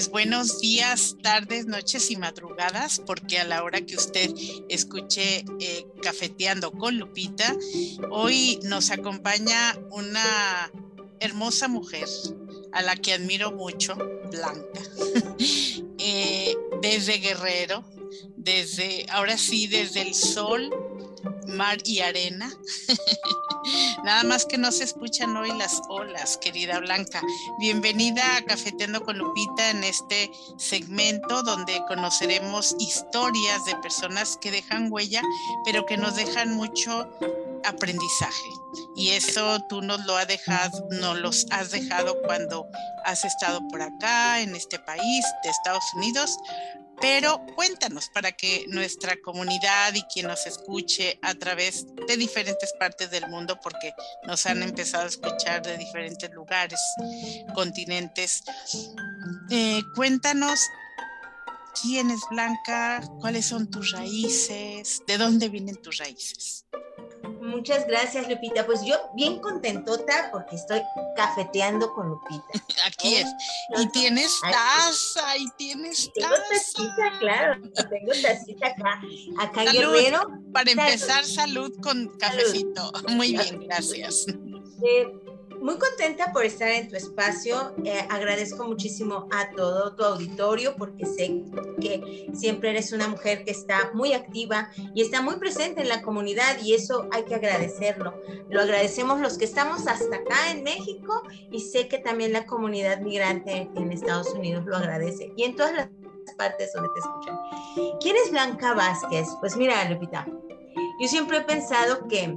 pues buenos días, tardes, noches y madrugadas, porque a la hora que usted escuche eh, Cafeteando con Lupita, hoy nos acompaña una hermosa mujer a la que admiro mucho, Blanca, eh, desde Guerrero, desde, ahora sí, desde el sol mar y arena. Nada más que no se escuchan hoy las olas, querida Blanca. Bienvenida a Cafeteando con Lupita en este segmento donde conoceremos historias de personas que dejan huella, pero que nos dejan mucho aprendizaje. Y eso tú nos lo has dejado, nos los has dejado cuando has estado por acá, en este país de Estados Unidos, pero cuéntanos para que nuestra comunidad y quien nos escuche a través de diferentes partes del mundo, porque nos han empezado a escuchar de diferentes lugares, continentes, eh, cuéntanos quién es Blanca, cuáles son tus raíces, de dónde vienen tus raíces. Muchas gracias, Lupita. Pues yo bien contentota porque estoy cafeteando con Lupita. Aquí es. Y tienes taza, y tienes taza. Tengo tacita, claro. Tengo tacita acá. Acá Guerrero. Para empezar, salud con cafecito. Muy bien, gracias. Eh, muy contenta por estar en tu espacio. Eh, agradezco muchísimo a todo tu auditorio porque sé que siempre eres una mujer que está muy activa y está muy presente en la comunidad y eso hay que agradecerlo. Lo agradecemos los que estamos hasta acá en México y sé que también la comunidad migrante en Estados Unidos lo agradece y en todas las partes donde te escuchan. ¿Quién es Blanca Vázquez? Pues mira, Lupita, yo siempre he pensado que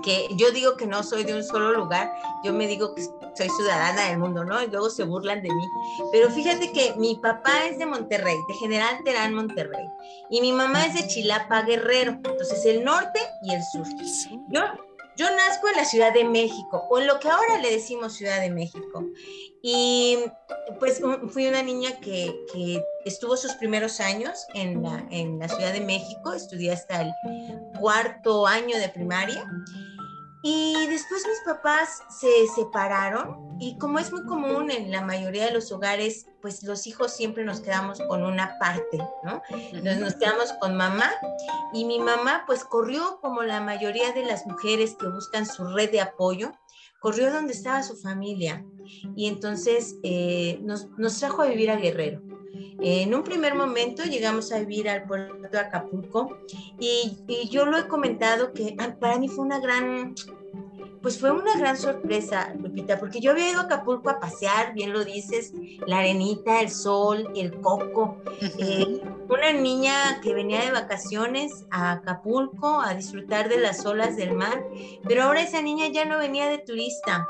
que yo digo que no soy de un solo lugar, yo me digo que soy ciudadana del mundo, ¿no? Y luego se burlan de mí. Pero fíjate que mi papá es de Monterrey, de General Terán, Monterrey, y mi mamá es de Chilapa, Guerrero, entonces el norte y el sur. Yo yo nazco en la Ciudad de México, o en lo que ahora le decimos Ciudad de México. Y pues fui una niña que, que estuvo sus primeros años en la, en la Ciudad de México, estudié hasta el cuarto año de primaria. Y después mis papás se separaron y como es muy común en la mayoría de los hogares, pues los hijos siempre nos quedamos con una parte, ¿no? Nos quedamos con mamá y mi mamá pues corrió como la mayoría de las mujeres que buscan su red de apoyo, corrió donde estaba su familia y entonces eh, nos, nos trajo a vivir a Guerrero. En un primer momento llegamos a vivir al puerto de Acapulco y, yo lo he comentado que ah, para mí fue una gran, pues fue una gran sorpresa, Lupita, porque yo había ido a Acapulco a pasear, bien lo dices, la arenita, el sol, el coco. Eh, una niña que venía de vacaciones a Acapulco a disfrutar de las olas del mar, pero ahora esa niña ya no venía de turista,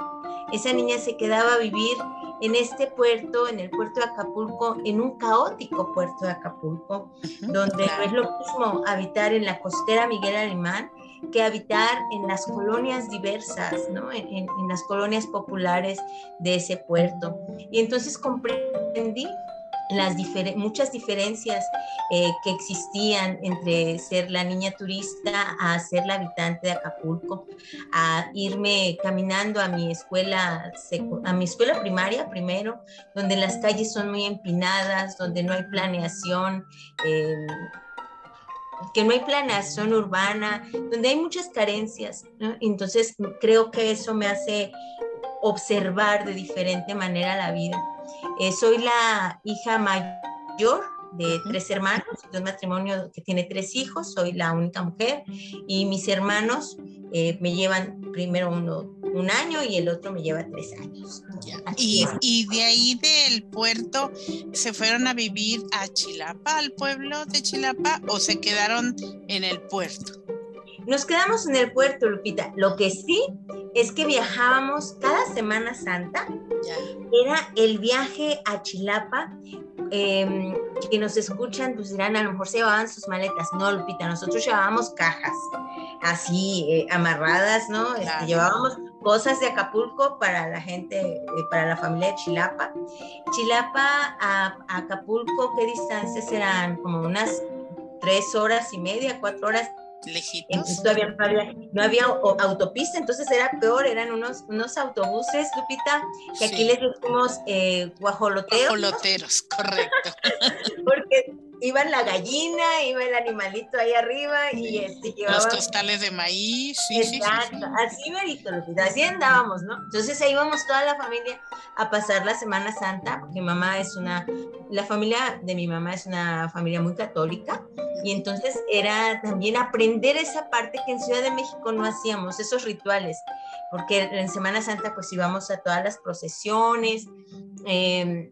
esa niña se quedaba a vivir en este puerto, en el puerto de Acapulco, en un caótico puerto de Acapulco, donde no es lo mismo habitar en la costera Miguel Alemán que habitar en las colonias diversas, ¿no? en, en las colonias populares de ese puerto. Y entonces comprendí las muchas diferencias eh, que existían entre ser la niña turista a ser la habitante de Acapulco, a irme caminando a mi escuela, a mi escuela primaria primero, donde las calles son muy empinadas, donde no hay planeación. Em, que no hay planeación urbana, donde hay muchas carencias. Entonces, creo que eso me hace observar de diferente manera la vida. Eh, soy la hija mayor de tres hermanos, de un matrimonio que tiene tres hijos, soy la única mujer y mis hermanos eh, me llevan primero uno un año y el otro me lleva tres años. Y, y, de ahí del puerto se fueron a vivir a Chilapa, al pueblo de Chilapa, o se quedaron en el puerto. Nos quedamos en el puerto, Lupita. Lo que sí es que viajábamos cada Semana Santa. Era el viaje a Chilapa. Eh, que nos escuchan, pues dirán, a lo mejor se llevaban sus maletas. No, Lupita, nosotros llevábamos cajas así eh, amarradas, ¿no? Este, llevábamos cosas de Acapulco para la gente, eh, para la familia de Chilapa. Chilapa a, a Acapulco, ¿qué distancias eran? Como unas tres horas y media, cuatro horas Lejitos. todavía no había, autopista, entonces era peor, eran unos, unos autobuses, Lupita, que aquí les decimos eh, guajoloteros. Guajoloteros, correcto. Porque iba la gallina, iba el animalito ahí arriba y este. Los costales de maíz, sí, Exacto, sí, así verito, así andábamos, ¿no? Entonces ahí íbamos toda la familia a pasar la Semana Santa, porque mi mamá es una, la familia de mi mamá es una familia muy católica, y entonces era también aprender esa parte que en Ciudad de México no hacíamos, esos rituales, porque en Semana Santa pues íbamos a todas las procesiones, eh,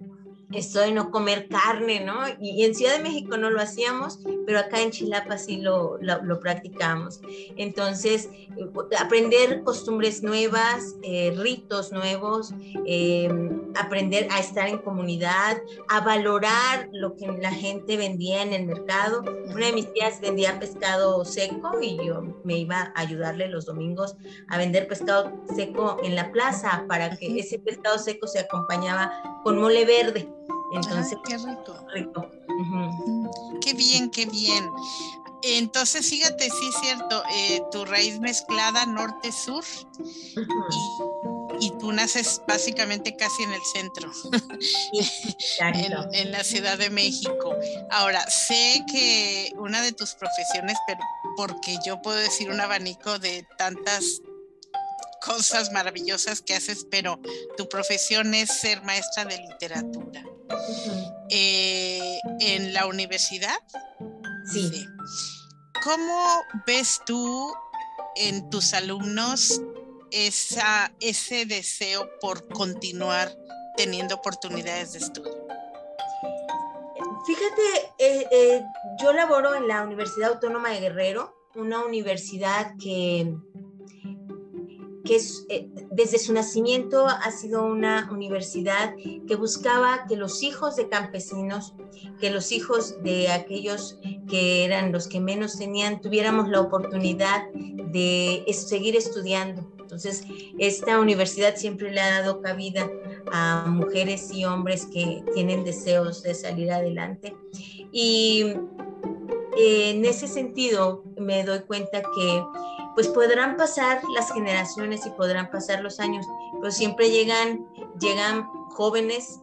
esto de no comer carne, ¿no? Y, en Ciudad de México no lo hacíamos, pero acá en Chilapa sí lo, lo, practicamos. Entonces, eh, aprender costumbres nuevas, eh, ritos nuevos, em, aprender a estar en comunidad, a valorar lo que la gente vendía en el mercado. Una de mis tías vendía pescado seco y yo me iba a ayudarle los domingos a vender pescado seco en la plaza para que ese pescado seco se acompañaba con mole verde. Entonces, qué rico. Qué bien, qué bien. Entonces, fíjate, sí es cierto, eh, tu raíz mezclada norte-sur y, tú naces básicamente casi en el centro, en, en, la Ciudad de México. Ahora, sé que una de tus profesiones, pero porque yo puedo decir un abanico de tantas cosas maravillosas que haces, pero tu profesión es ser maestra de literatura. Eh, en la universidad. Sí. ¿Cómo ves tú en tus alumnos esa, ese deseo por continuar teniendo oportunidades de estudio? Fíjate, eh, eh, yo laboro en la Universidad Autónoma de Guerrero, una universidad que que eh, desde su nacimiento ha sido una universidad que buscaba que los hijos de campesinos, que los hijos de aquellos que eran los que menos tenían, tuviéramos la oportunidad de seguir estudiando. Entonces, esta universidad siempre le ha dado cabida a mujeres y hombres que tienen deseos de salir adelante. Y en ese sentido, me doy cuenta que pues podrán pasar las generaciones y podrán pasar los años, pero siempre llegan, llegan jóvenes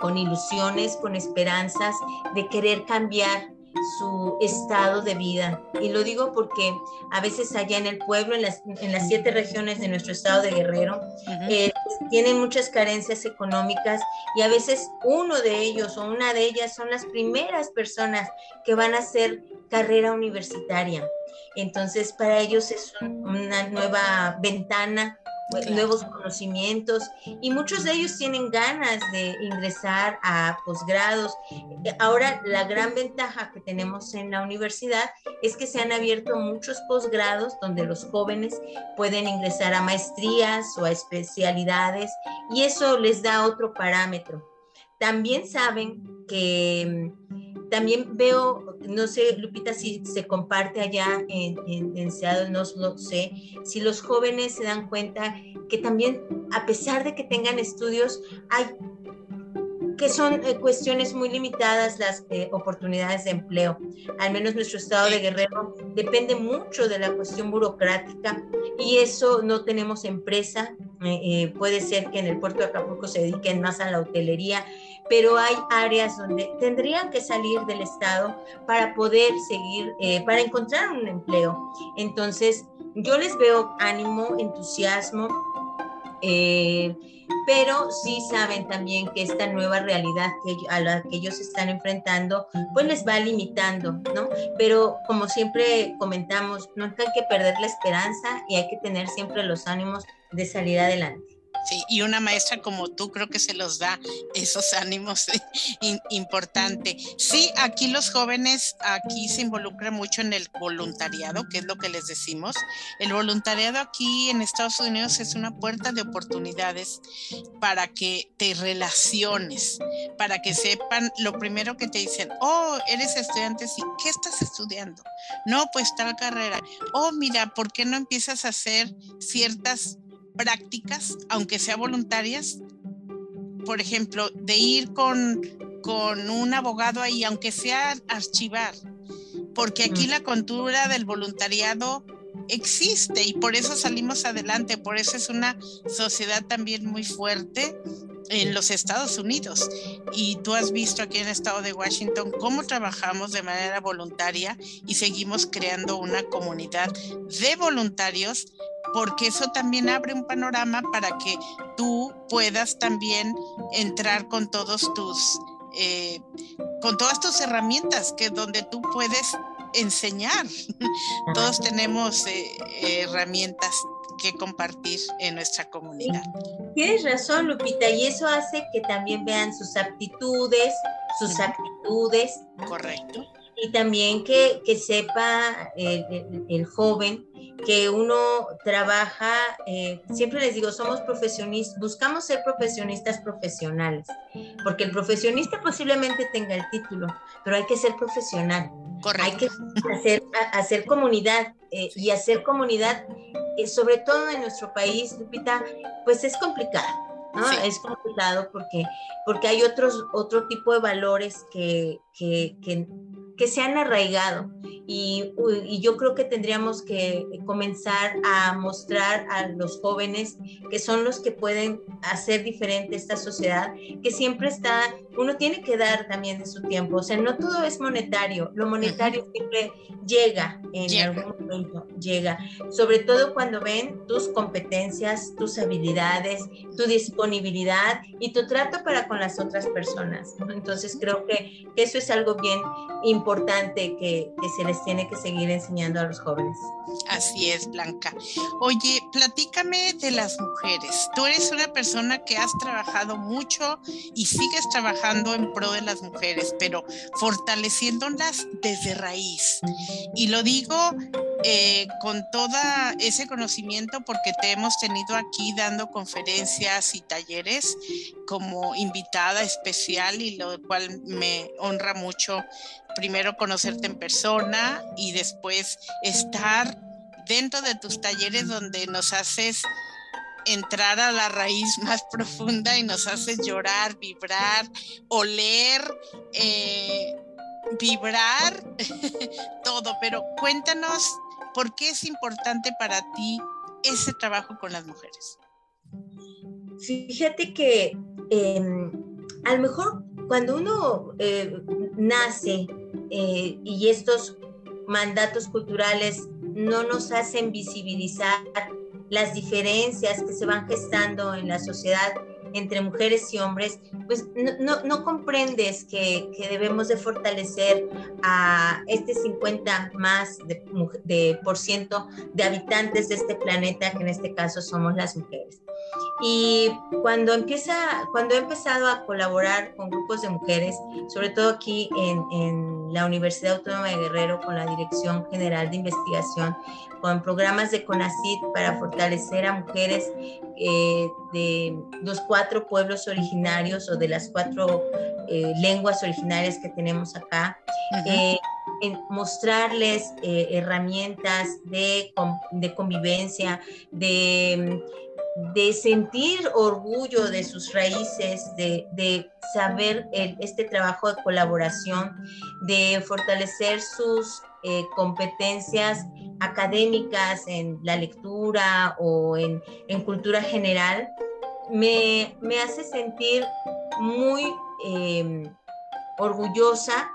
con ilusiones, con esperanzas de querer cambiar su estado de vida. Y lo digo porque a veces allá en el pueblo, en las, en las siete regiones de nuestro estado de Guerrero, eh, tienen muchas carencias económicas y a veces uno de ellos o una de ellas son las primeras personas que van a hacer carrera universitaria. Entonces, para ellos es una nueva ventana nuevos conocimientos y muchos de ellos tienen ganas de ingresar a posgrados. Ahora, la gran ventaja que tenemos en la universidad es que se han abierto muchos posgrados donde los jóvenes pueden ingresar a maestrías o a especialidades y eso les da otro parámetro. También saben que también veo, no sé, Lupita, si se comparte allá en, en, Seattle, no sé, si los jóvenes se dan cuenta que también, a pesar de que tengan estudios, hay que son eh, cuestiones muy limitadas las eh, oportunidades de empleo. Al menos nuestro estado de Guerrero depende mucho de la cuestión burocrática y eso no tenemos empresa. Eh, puede ser que en el puerto de Acapulco se dediquen más a la hotelería pero hay áreas donde tendrían que salir del Estado para poder seguir, eh, para encontrar un empleo. Entonces, yo les veo ánimo, entusiasmo, eh, pero sí saben también que esta nueva realidad que, a la que ellos están enfrentando, pues les va limitando, ¿no? Pero como siempre comentamos, no hay que perder la esperanza y hay que tener siempre los ánimos de salir adelante. Sí, y una maestra como tú creo que se los da esos ánimos importante. Sí, aquí los jóvenes, aquí se involucra mucho en el voluntariado, que es lo que les decimos. El voluntariado aquí en Estados Unidos es una puerta de oportunidades para que te relaciones, para que sepan lo primero que te dicen, oh, eres estudiante, sí, ¿qué estás estudiando? No, pues tal carrera. Oh, mira, ¿por qué no empiezas a hacer ciertas prácticas, aunque sea voluntarias, por ejemplo, de ir con, con un abogado ahí, aunque sea archivar, porque aquí la cultura del voluntariado existe y por eso salimos adelante, por eso es una sociedad también muy fuerte en los Estados Unidos. Y tú has visto aquí en el estado de Washington cómo trabajamos de manera voluntaria y seguimos creando una comunidad de voluntarios porque eso también abre un panorama para que tú puedas también entrar con todos tus eh, con todas tus herramientas que donde tú puedes enseñar. Todos tenemos eh, herramientas que compartir en nuestra comunidad. Tienes razón, Lupita, y eso hace que también vean sus aptitudes, sus actitudes. Correcto. Y también que, que sepa el, el, joven que uno trabaja, eh, siempre les digo, somos profesionistas, buscamos ser profesionistas profesionales, porque el profesionista posiblemente tenga el título, pero hay que ser profesional. Correcto. Hay que hacer, hacer comunidad eh, y hacer comunidad, eh, sobre todo en nuestro país, Lupita, pues es complicado. ¿no? Es complicado porque, porque hay otros, otro tipo de valores que, que, que que se han arraigado. Y, yo creo que tendríamos que comenzar a mostrar a los jóvenes que son los que pueden hacer diferente esta sociedad, que siempre está, uno tiene que dar también de su tiempo, o sea, no todo es monetario, lo monetario siempre llega en algún momento, llega, sobre todo cuando ven tus competencias, tus habilidades, tu disponibilidad y tu trato para con las otras personas. Entonces creo que, que eso es algo bien importante importante que, que, se les tiene que seguir enseñando a los jóvenes. Así es, Blanca. Oye, platícame de las mujeres. Tú eres una persona que has trabajado mucho y sigues trabajando en pro de las mujeres, pero fortaleciéndolas desde raíz. Y lo digo eh, con todo ese conocimiento porque te hemos tenido aquí dando conferencias y talleres como invitada especial y lo cual me honra mucho primero conocerte en persona y después estar dentro de tus talleres donde nos haces entrar a la raíz más profunda y nos haces llorar, vibrar, oler, eh, vibrar, todo. Pero cuéntanos por qué es importante para ti ese trabajo con las mujeres. Fíjate que em, a lo mejor cuando uno eh, nace eh, y estos mandatos culturales no nos hacen visibilizar las diferencias que se van gestando en la sociedad entre mujeres y hombres, pues no, no, comprendes que, que, debemos de fortalecer a este 50 más de, de, por ciento de habitantes de este planeta, que en este caso somos las mujeres. Y cuando, empieza, cuando he empezado a colaborar con grupos de mujeres, sobre todo aquí en, en la Universidad Autónoma de Guerrero con la Dirección General de Investigación, con programas de CONACID para fortalecer a mujeres eh, de los cuatro pueblos originarios o de las cuatro eh, lenguas originarias que tenemos acá, eh, en mostrarles herramientas de, de convivencia, de de sentir orgullo de sus raíces, de, saber este trabajo de colaboración, de fortalecer sus eh, competencias académicas en la lectura o en, cultura general, me, hace sentir muy em, orgullosa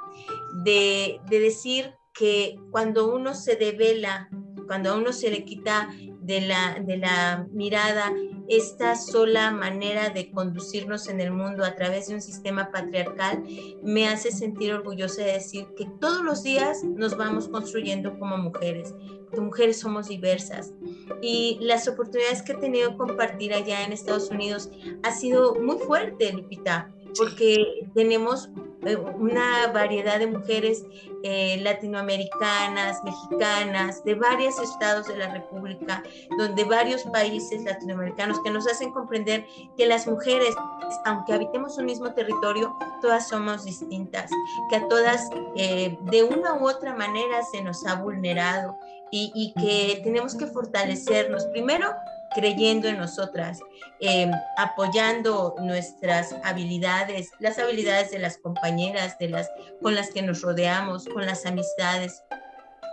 de, de decir que cuando uno se devela, cuando a uno se le quita de la, de la mirada esta sola manera de conducirnos en el mundo a través de un sistema patriarcal, me hace sentir orgullosa de decir que todos los días nos vamos construyendo como mujeres, porque mujeres somos diversas. Y las oportunidades que he tenido compartir allá en Estados Unidos ha sido muy fuerte, Lupita, porque tenemos eh, una variedad de mujeres eh, latinoamericanas, mexicanas, de varios estados de la República, donde varios países latinoamericanos que nos hacen comprender que las mujeres, aunque habitemos un mismo territorio, todas somos distintas, que a todas eh, de una u otra manera se nos ha vulnerado y, y que tenemos que fortalecernos. Primero, creyendo en nosotras, em, apoyando nuestras habilidades, las habilidades de las compañeras, de las con las que nos rodeamos, con las amistades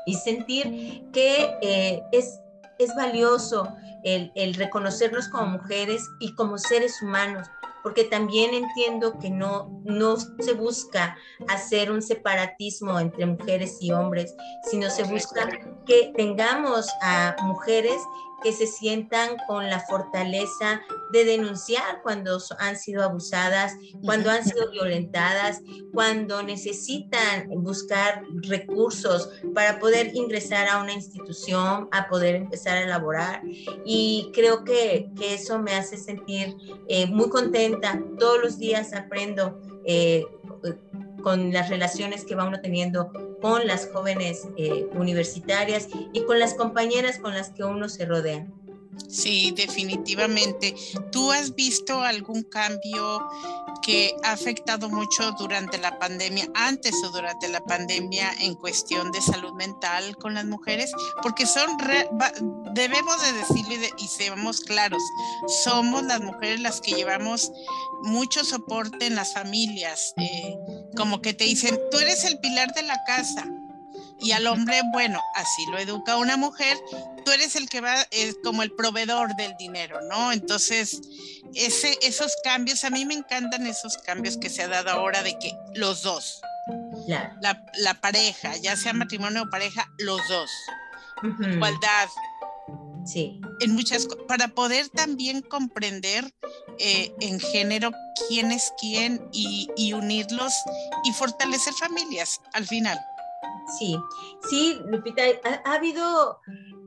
y sentir que eh, es, es valioso el, el reconocernos como mujeres y como seres humanos, porque también entiendo que no, no se busca hacer un separatismo entre mujeres y hombres, sino se busca que tengamos a mujeres que se sientan con la fortaleza de denunciar cuando han sido abusadas, cuando han sido violentadas, cuando necesitan buscar recursos para poder ingresar a una institución, a poder empezar a elaborar. Y creo que, eso me hace sentir eh, muy contenta. Todos los días aprendo. Eh, con las relaciones que va uno teniendo con las jóvenes eh, universitarias y con las compañeras con las que uno se rodea. Sí, definitivamente. ¿Tú has visto algún cambio que ha afectado mucho durante la pandemia, antes o durante la pandemia, en cuestión de salud mental con las mujeres? Porque son, debemos de decirlo y, seamos claros, somos las mujeres las que llevamos mucho soporte en las familias, eh, como que te dicen, tú eres el pilar de la casa y al hombre, bueno, así lo educa una mujer, tú eres el que va es como el proveedor del dinero, ¿no? Entonces, ese, esos cambios, a mí me encantan esos cambios que se ha dado ahora de que los dos, la, la, pareja, ya sea matrimonio o pareja, los dos, igualdad. Sí. En muchas para poder también comprender eh, en género quién es quién y, y unirlos y fortalecer familias al final. Sí, sí, Lupita, ha, habido,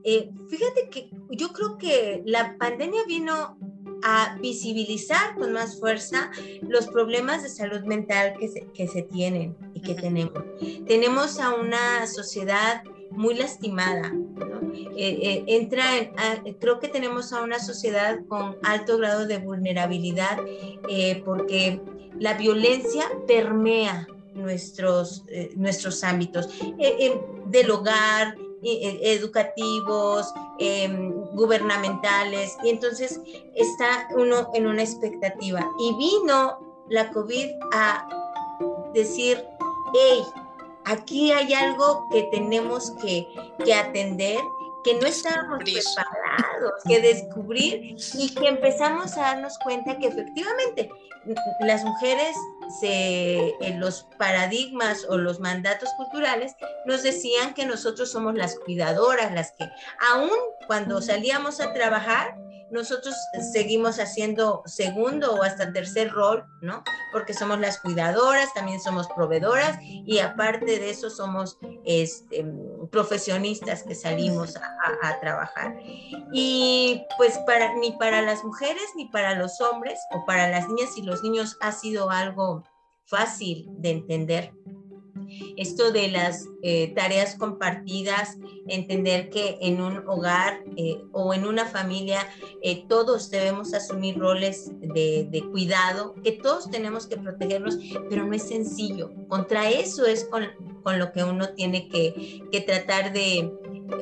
eh, fíjate que yo creo que la pandemia vino a visibilizar con más fuerza los problemas de salud mental que se, que se tienen y que tenemos. Tenemos a una sociedad muy lastimada, ¿no? Eh, eh, entra en, creo que tenemos a una sociedad con alto grado de vulnerabilidad porque la violencia permea nuestros, eh, nuestros ámbitos eh, eh, del hogar, educativos, em, gubernamentales, y entonces está uno en una expectativa. Y vino la COVID a decir, hey, aquí hay algo que tenemos que, que atender que no estábamos preparados, que descubrir y que empezamos a darnos cuenta que efectivamente las mujeres se, en los paradigmas o los mandatos culturales nos decían que nosotros somos las cuidadoras, las que aún cuando salíamos a trabajar nosotros seguimos haciendo segundo o hasta tercer rol, ¿no? Porque somos las cuidadoras, también somos proveedoras y aparte de eso somos este, profesionistas que salimos a, trabajar. Y pues para, ni para las mujeres ni para los hombres o para las niñas y los niños ha sido algo fácil de entender esto de las eh, tareas compartidas, entender que en un hogar eh, o en una familia eh, todos debemos asumir roles de, cuidado, que todos tenemos que protegernos, pero no es sencillo. Contra eso es con, lo que uno tiene que, que tratar de,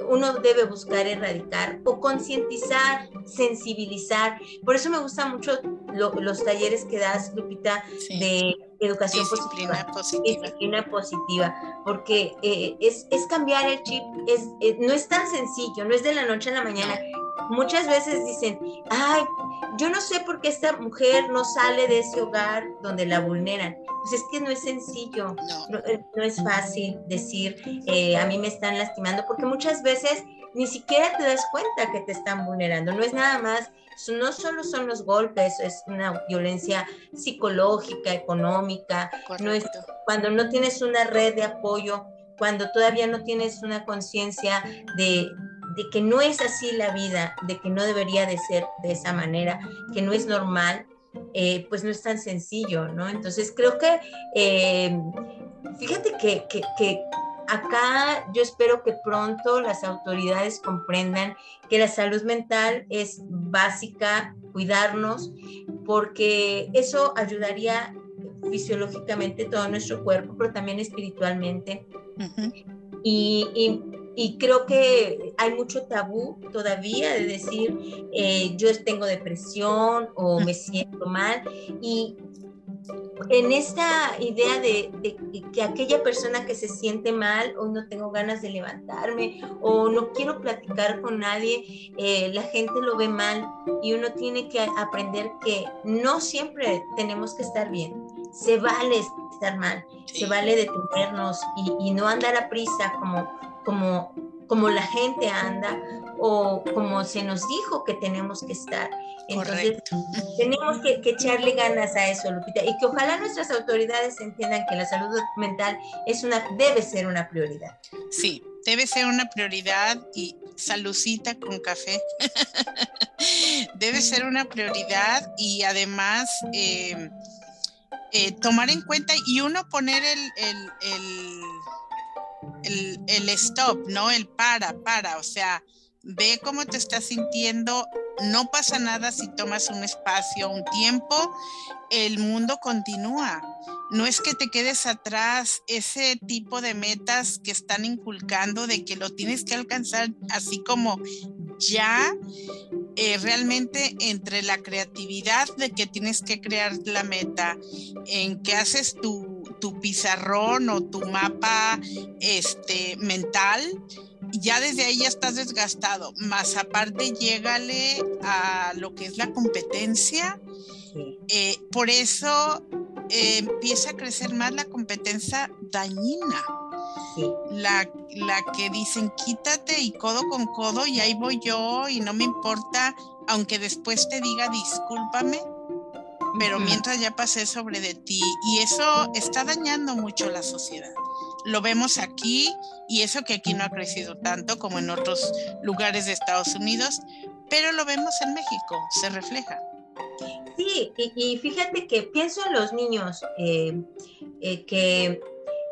uno debe buscar erradicar o concientizar, sensibilizar. Por eso me gustan mucho los talleres que das, Lupita, de educación disciplina positiva, Disciplina positiva, porque eh, es, es, cambiar el chip, es, eh, no es tan sencillo, no es de la noche a la mañana. Muchas veces dicen, ay, yo no sé por qué esta mujer no sale de ese hogar donde la vulneran. Pues es que no es sencillo, no, eh, es fácil decir, a mí me están lastimando, porque muchas veces ni siquiera te das cuenta que te están vulnerando, no es nada más no solo son los golpes, es una violencia psicológica, económica, no es, cuando no tienes una red de apoyo, cuando todavía no tienes una conciencia de, que no es así la vida, de que no debería de ser de esa manera, que no es normal, eh, pues no es tan sencillo, ¿no? Entonces creo que, eh, fíjate que, que acá yo espero que pronto las autoridades comprendan que la salud mental es básica, cuidarnos, porque eso ayudaría fisiológicamente todo nuestro cuerpo, pero también espiritualmente. y, y creo que hay mucho tabú todavía de decir eh, yo tengo depresión o me siento mal y en esta idea de, que aquella persona que se siente mal o no tengo ganas de levantarme o no quiero platicar con nadie, eh, la gente lo ve mal y uno tiene que aprender que no siempre tenemos que estar bien. Se vale estar mal, se vale detenernos y, no andar a prisa como, como, como la gente anda o como se nos dijo que tenemos que estar. Entonces, tenemos que, echarle ganas a eso, Lupita, y que ojalá nuestras autoridades entiendan que la salud mental es una, debe ser una prioridad. Sí, debe ser una prioridad y salucita con café. debe ser una prioridad y además eh, eh, tomar en cuenta y uno poner el, el, el, el, stop, ¿no? El para, para, o sea, ve cómo te estás sintiendo, no pasa nada si tomas un espacio, un tiempo, el mundo continúa. No es que te quedes atrás, ese tipo de metas que están inculcando de que lo tienes que alcanzar así como ya, eh, realmente entre la creatividad de que tienes que crear la meta, en que haces tu, tu pizarrón o tu mapa este, mental, ya desde ahí ya estás desgastado, más aparte llégale a lo que es la competencia. Eh, por eso eh, empieza a crecer más la competencia dañina. La, la que dicen quítate y codo con codo y ahí voy yo y no me importa, aunque después te diga discúlpame, pero mientras ya pasé sobre de ti y eso está dañando mucho la sociedad lo vemos aquí y eso que aquí no ha crecido tanto como en otros lugares de Estados Unidos, pero lo vemos en México, se refleja. Sí, y, fíjate que pienso en los niños eh, eh, que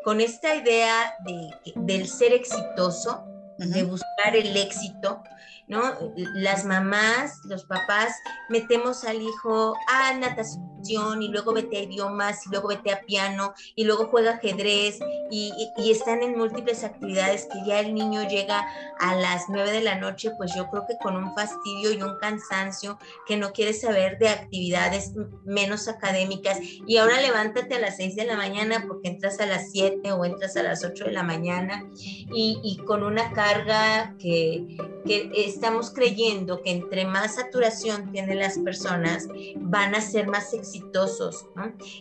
con esta idea de, del ser exitoso, de buscar el éxito, ¿no? Las mamás, los papás, metemos al hijo a natación y luego vete a idiomas y luego vete a piano y luego juega ajedrez y, están en múltiples actividades que ya el niño llega a las nueve de la noche, pues yo creo que con un fastidio y un cansancio que no quiere saber de actividades menos académicas y ahora levántate a las seis de la mañana porque entras a las siete o entras a las ocho de la mañana y, con una carga que, que estamos creyendo que entre más saturación tienen las personas van a ser más exitosos.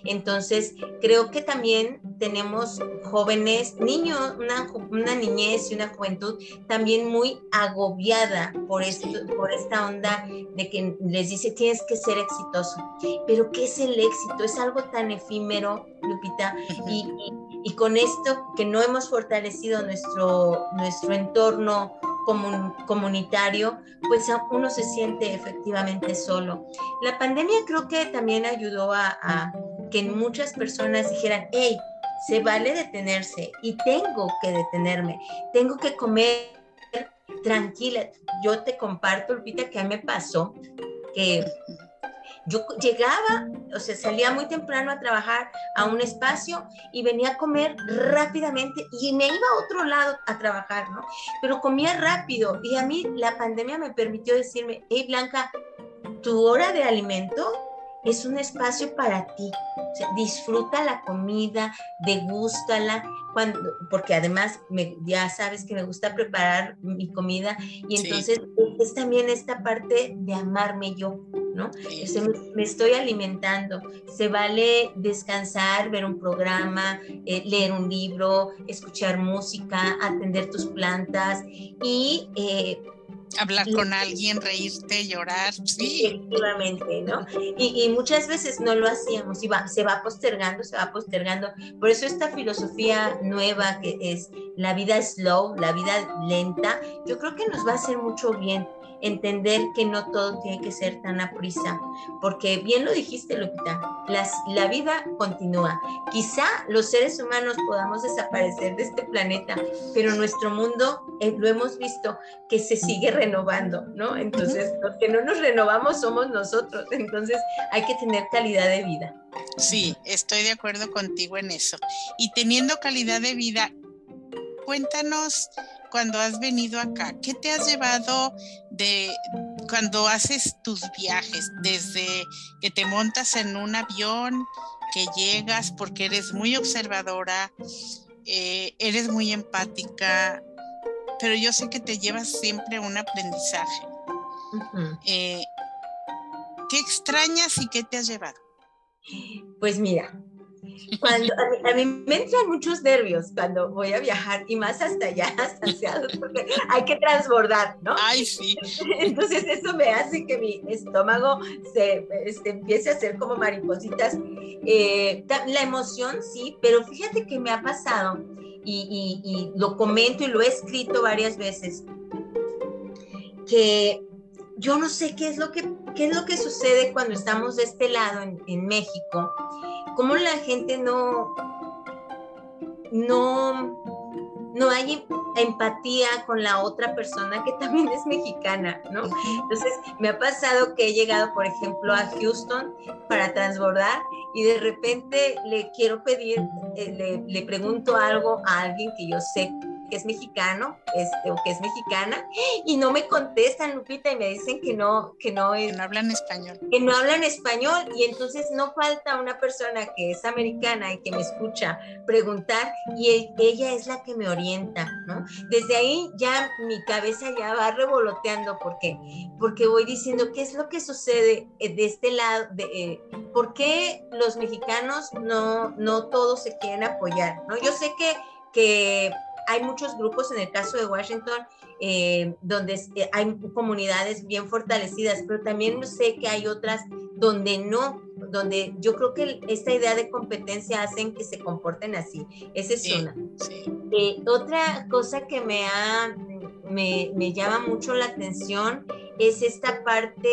Entonces, creo que también tenemos jóvenes, niños, una, una, niñez y una juventud también muy agobiada por, esto, por esta onda de que les dice tienes que ser exitoso. Pero ¿qué es el éxito? Es algo tan efímero, Lupita, y, y, con esto que no hemos fortalecido nuestro, nuestro entorno comunitario, pues uno se siente efectivamente solo. La pandemia creo que también ayudó a, que muchas personas dijeran, hey, se vale detenerse y tengo que detenerme, tengo que comer tranquila. Yo te comparto, Lupita, que a mí me pasó que yo llegaba, o sea, salía muy temprano a trabajar a un espacio y venía a comer rápidamente y me iba a otro lado a trabajar, ¿no? Pero comía rápido y a mí la pandemia me permitió decirme, hey Blanca, tu hora de alimento es un espacio para ti. disfruta la comida, degústala, cuando, porque además me, ya sabes que me gusta preparar mi comida y entonces es también esta parte de amarme yo, ¿no? me, estoy alimentando, se vale descansar, ver un programa, eh, leer un libro, escuchar música, atender tus plantas y eh, Hablar con alguien, reírte, llorar, sí. Efectivamente, ¿no? Y, muchas veces no lo hacíamos y va, se va postergando, se va postergando. Por eso esta filosofía nueva que es la vida slow, la vida lenta, yo creo que nos va a hacer mucho bien entender que no todo tiene que ser tan a prisa, porque bien lo dijiste, Lupita, las, la vida continúa. Quizá los seres humanos podamos desaparecer de este planeta, pero nuestro mundo, eh, lo hemos visto, que se sigue renovando, ¿no? Entonces, los que no nos renovamos somos nosotros, entonces hay que tener calidad de vida. Sí, estoy de acuerdo contigo en eso. Y teniendo calidad de vida, cuéntanos cuando has venido acá? ¿Qué te has llevado de cuando haces tus viajes? Desde que te montas en un avión, que llegas porque eres muy observadora, eh, eres muy empática, pero yo sé que te llevas siempre un aprendizaje. Eh, ¿Qué extrañas y qué te has llevado? Pues mira, cuando a mí, me entran muchos nervios cuando voy a viajar y más hasta allá, hasta Seattle, porque hay que transbordar, ¿no? Ay, sí. Entonces eso me hace que mi estómago se este, empiece a hacer como maripositas. Eh, la emoción, sí, pero fíjate que me ha pasado y, y lo comento y lo he escrito varias veces, que yo no sé qué es lo que, qué es lo que sucede cuando estamos de este lado en, en México, cómo la gente no, no, no hay empatía con la otra persona que también es mexicana, ¿no? Entonces, me ha pasado que he llegado, por ejemplo, a Houston para transbordar y de repente le quiero pedir, eh, le, le pregunto algo a alguien que yo sé que es mexicano este, o que es mexicana y no me contestan, Lupita, y me dicen que no, que no, que no hablan español. Que no hablan español y entonces no falta una persona que es americana y que me escucha preguntar y e, ella es la que me orienta, ¿no? Desde ahí ya mi cabeza ya va revoloteando porque, porque voy diciendo qué es lo que sucede eh, de este lado, de, eh, por qué los mexicanos no, no todos se quieren apoyar, ¿no? Yo sé que que hay muchos grupos, en el caso de Washington, eh, donde eh, hay comunidades bien fortalecidas, pero también sé que hay otras donde no, donde yo creo que esta idea de competencia hacen que se comporten así. Esa es una. Eh, otra cosa que me, ha, me, me llama mucho la atención es esta parte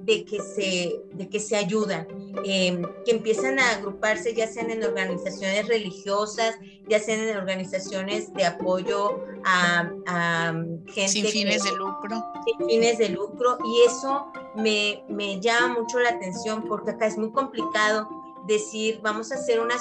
de que se, de que se ayudan, em, que empiezan a agruparse ya sean en organizaciones religiosas, ya sean en organizaciones de apoyo a, gente. Sin fines de lucro. Sin fines de lucro. Y eso me, me llama mucho la atención porque acá es muy complicado decir, vamos a hacer una...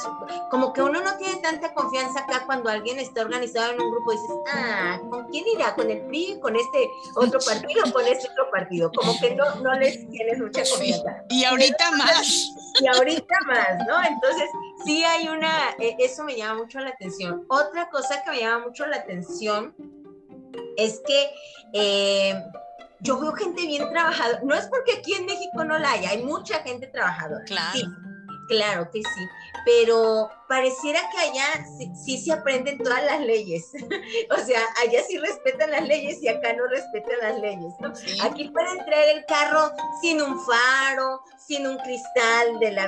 Como que uno no tiene tanta confianza acá cuando alguien está organizado en un grupo y dices, ah, ¿con quién irá? ¿Con el PRI? ¿Con este otro partido? ¿Con este otro partido? Como que no, no les tienes mucha confianza. Y ahorita más. Y ahorita más, ¿no? Entonces, sí hay una... E, eso me llama mucho la atención. Otra cosa que me llama mucho la atención es que... Eh, yo veo gente bien trabajadora. No es porque aquí en México no la haya, hay mucha gente trabajadora. Claro. Claro que sí, pero pareciera que allá sí, se aprenden todas las leyes. o sea, allá sí respetan las leyes y acá no respetan las leyes, ¿no? Aquí pueden traer el carro sin un faro, sin un cristal de la,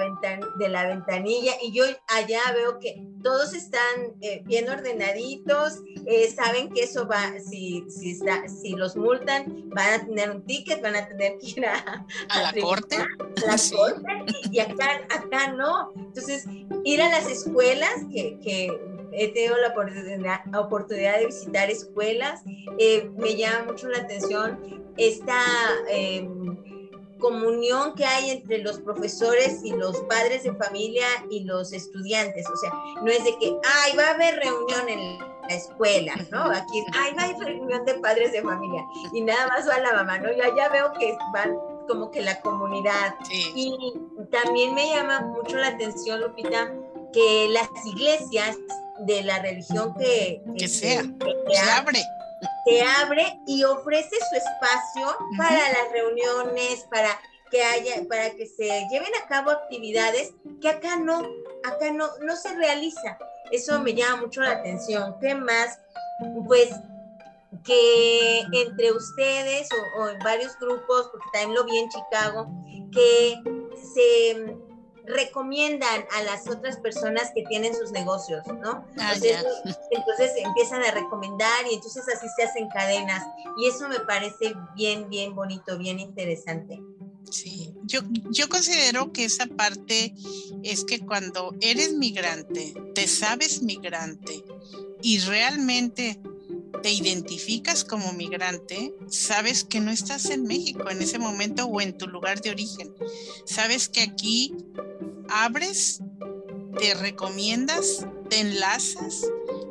de la ventanilla y yo allá veo que todos están eh, bien ordenaditos, eh, saben que eso va, si, si, está, si los multan, van a tener un ticket, van a tener que ir a, la corte. A la corte y acá, acá no. Entonces, ir a las escuelas, que, que he tenido la oportunidad, oportunidad de visitar escuelas, eh, me llama mucho la atención esta em, comunión que hay entre los profesores y los padres de familia y los estudiantes. O sea, no es de que, ay, va a haber reunión en la escuela, ¿no? Aquí, ay, va a haber reunión de padres de familia y nada más va la mamá, ¿no? Yo ya veo que van como que la comunidad. Y también me llama mucho la atención, Lupita, que las iglesias de la religión que, que, sea, que, abre. Se abre y ofrece su espacio para las reuniones, para que haya, para que se lleven a cabo actividades que acá no, acá no, no se realiza. Eso me llama mucho la atención. ¿Qué más? Pues que entre ustedes o, en varios grupos, porque también lo vi en Chicago, que se recomiendan a las otras personas que tienen sus negocios, ¿no? Ah, entonces, empiezan a recomendar y entonces así se hacen cadenas y eso me parece bien, bien bonito, bien interesante. Sí, yo, yo considero que esa parte es que cuando eres migrante, te sabes migrante y realmente te identificas como migrante, sabes que no estás en México en ese momento o en tu lugar de origen. Sabes que aquí abres, te recomiendas, te enlazas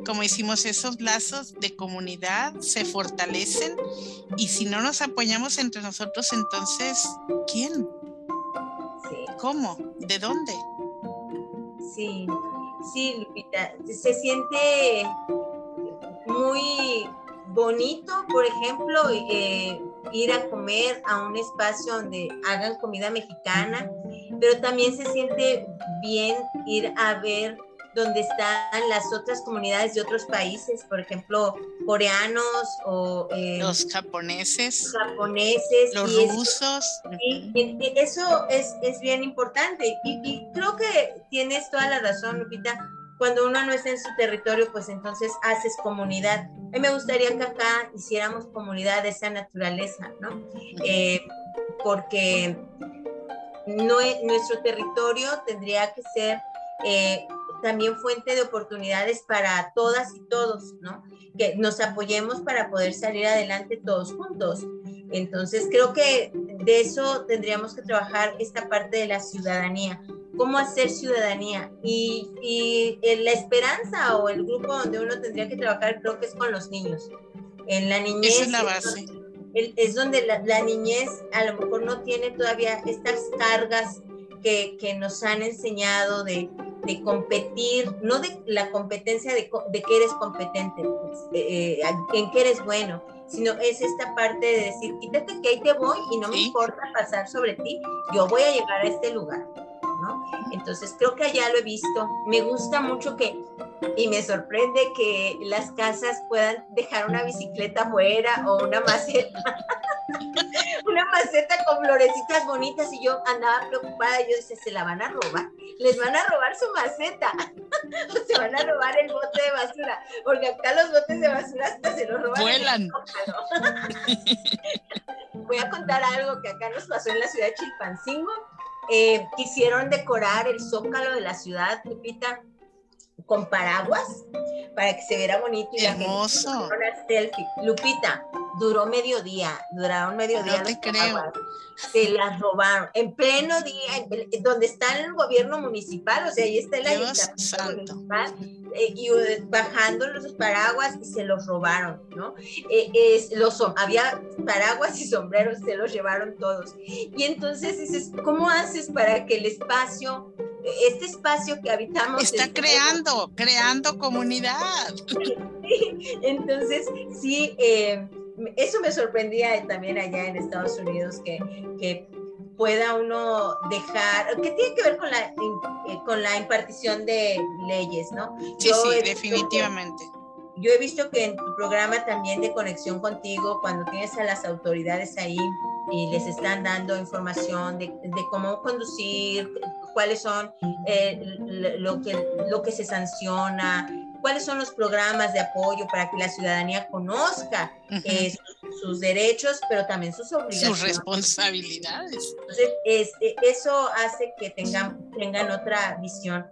como hicimos esos lazos de comunidad, se fortalecen y si no nos apoyamos entre nosotros, entonces, ¿quién? ¿Cómo? ¿De dónde? Sí, sí, Lupita, se siente muy bonito, por ejemplo, eh, ir a comer a un espacio donde hagan comida mexicana, pero también se siente bien ir a ver donde están las otras comunidades de otros países, por ejemplo, coreanos o... Eh, los japoneses. Japoneses. Los rusos. eso es, es, bien importante y, y, creo que tienes toda la razón, Lupita. Cuando uno no está en su territorio, pues entonces haces comunidad. A mí me gustaría que acá hiciéramos comunidad de esa naturaleza, ¿no? Eh, porque no, nuestro territorio tendría que ser eh, también fuente de oportunidades para todas y todos, ¿no? Que nos apoyemos para poder salir adelante todos juntos. Entonces, creo que de eso tendríamos que trabajar esta parte de la ciudadanía. ¿Cómo hacer ciudadanía? Y, y la esperanza o el grupo donde uno tendría que trabajar creo que es con los niños. En la niñez. Esa es la base. Es donde la, la niñez a lo mejor no tiene todavía estas cargas que, que nos han enseñado de, de competir, no de la competencia de, de que eres competente, pues, eh, eh, en que eres bueno, sino es esta parte de decir, quítate que ahí te voy y no me importa pasar sobre ti, yo voy a llegar a este lugar. ¿No? Entonces creo que allá lo he visto. Me gusta mucho que, y me sorprende que las casas puedan dejar una bicicleta fuera o una maceta. una maceta con florecitas bonitas y yo andaba preocupada, yo decía, se la van a robar, les van a robar su maceta, o se van a robar el bote de basura, porque acá los botes de basura hasta se los roban. Vuelan. Voy a contar algo que acá nos pasó en la ciudad de Chilpancingo. Eh, quisieron decorar el zócalo de la ciudad, Lupita, con paraguas para que se viera bonito y hermoso. Lupita, duró mediodía, duraron mediodía. No te creo. Se las robaron en pleno día, donde está el gobierno municipal, o sea, ahí está el ayuntamiento municipal, eh, y eh, bajando los paraguas y se los robaron, ¿no? Eh, es, los, había paraguas y sombreros, se los llevaron todos. Y entonces dices, ¿cómo haces para que el espacio este espacio que habitamos. Está creando, creando comunidad. Entonces, sí, eh, eso me sorprendía también allá en Estados Unidos, que, que pueda uno dejar, que tiene que ver con la, eh, con la impartición de leyes, ¿no? Sí, sí, definitivamente. yo he visto que en tu programa también de conexión contigo, cuando tienes a las autoridades ahí y les están dando información de, de cómo conducir, cuáles son eh, lo, que, lo que se sanciona, cuáles son los programas de apoyo para que la ciudadanía conozca eh, sus, derechos, pero también sus obligaciones. Sus responsabilidades. Entonces, este, eso hace que tengan, tengan otra visión.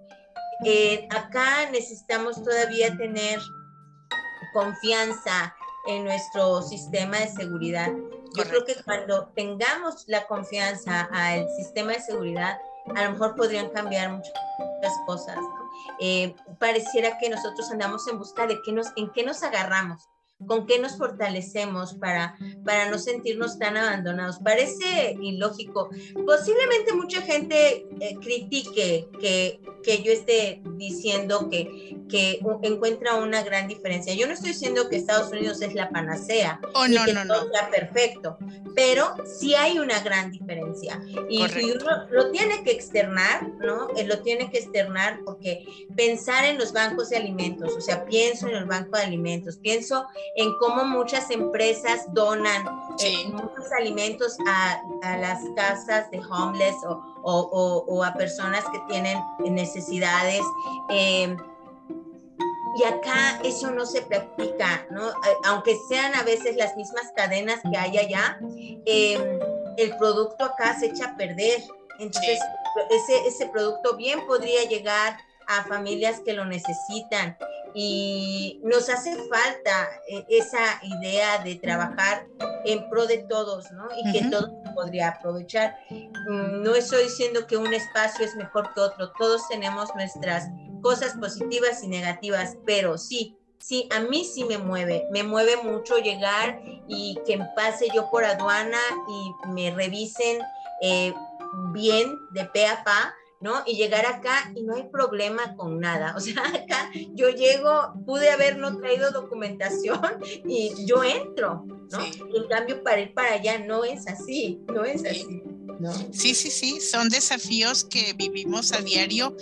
Eh, acá necesitamos todavía tener confianza en nuestro sistema de seguridad. Yo creo que cuando tengamos la confianza al sistema de seguridad, a lo mejor podrían cambiar muchas cosas. Eh, pareciera que nosotros andamos en busca de qué nos, en qué nos agarramos, con qué nos fortalecemos para, para no sentirnos tan abandonados. Parece ilógico. Posiblemente mucha gente eh, critique que, que yo esté diciendo que, que encuentra una gran diferencia. Yo no estoy diciendo que Estados Unidos es la panacea, oh, no, que no, todo no. perfecto, pero sí hay una gran diferencia. Y, y uno lo tiene que externar, ¿no? Él lo tiene que externar porque pensar en los bancos de alimentos, o sea, pienso en el banco de alimentos, pienso en cómo muchas empresas donan eh, muchos alimentos a, a, las casas de homeless o, o, o, a personas que tienen necesidades. Eh, y acá eso no se practica, ¿no? Aunque sean a veces las mismas cadenas que hay allá, eh, el producto acá se echa a perder. Entonces, sí. ese, ese producto bien podría llegar a familias que lo necesitan y nos hace falta eh, esa idea de trabajar en pro de todos, ¿no? Y que uh -huh. todos podría aprovechar. Mm, no estoy diciendo que un espacio es mejor que otro, todos tenemos nuestras cosas positivas y negativas, pero sí, sí, a mí sí me mueve, me mueve mucho llegar y que pase yo por aduana y me revisen eh, bien de pe a pa, ¿no? Y llegar acá y no hay problema con nada. O sea, acá yo llego, pude haber no traído documentación y yo entro, ¿no? en cambio, para ir para allá no es así, no es así. Sí, sí, sí, son desafíos que vivimos a diario,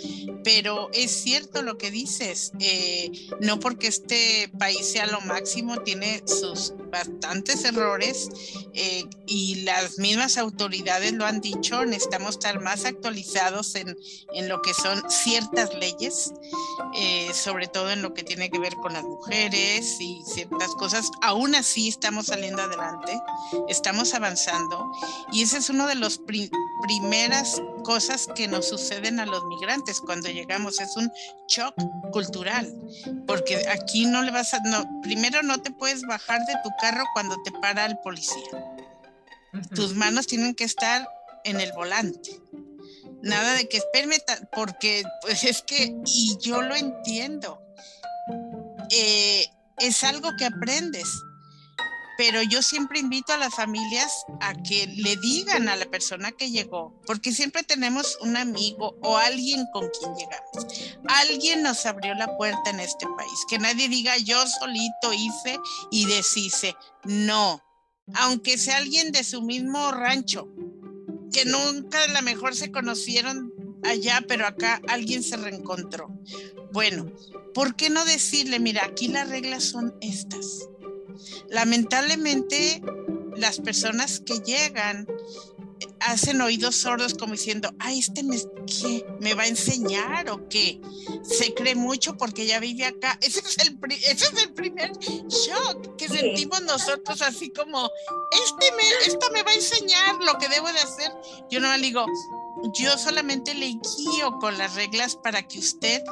pero es cierto lo que dices, eh, no porque este país sea lo máximo, tiene sus bastantes errores eh, y las mismas autoridades lo han dicho, necesitamos estar más actualizados en, en lo que son ciertas leyes, eh, sobre todo en lo que tiene que ver con las mujeres y ciertas cosas. Aún así estamos saliendo adelante, estamos avanzando y ese es uno de los primeras cosas que nos suceden a los migrantes cuando llegamos. Es un shock cultural, porque aquí no le vas a, no, primero no te puedes bajar de tu carro cuando te para el policía. Tus manos tienen que estar en el volante. Nada de que espérame, porque pues es que, y yo lo entiendo, eh, es algo que aprendes pero yo siempre invito a las familias a que le digan a la persona que llegó, porque siempre tenemos un amigo o alguien con quien llegamos. Alguien nos abrió la puerta en este país, que nadie diga yo solito hice y deshice. No, aunque sea alguien de su mismo rancho, que nunca a lo mejor se conocieron allá, pero acá alguien se reencontró. Bueno, ¿por qué no decirle, mira, aquí las reglas son estas? Lamentablemente, las personas que llegan hacen oídos sordos como diciendo, ay, este me, me va a enseñar o qué. Se cree mucho porque ya vive acá. Ese es el, ese es el primer shock que sentimos nosotros, así como, este me, esto me va a enseñar lo que debo de hacer. Yo no le digo, yo solamente le guío con las reglas para que usted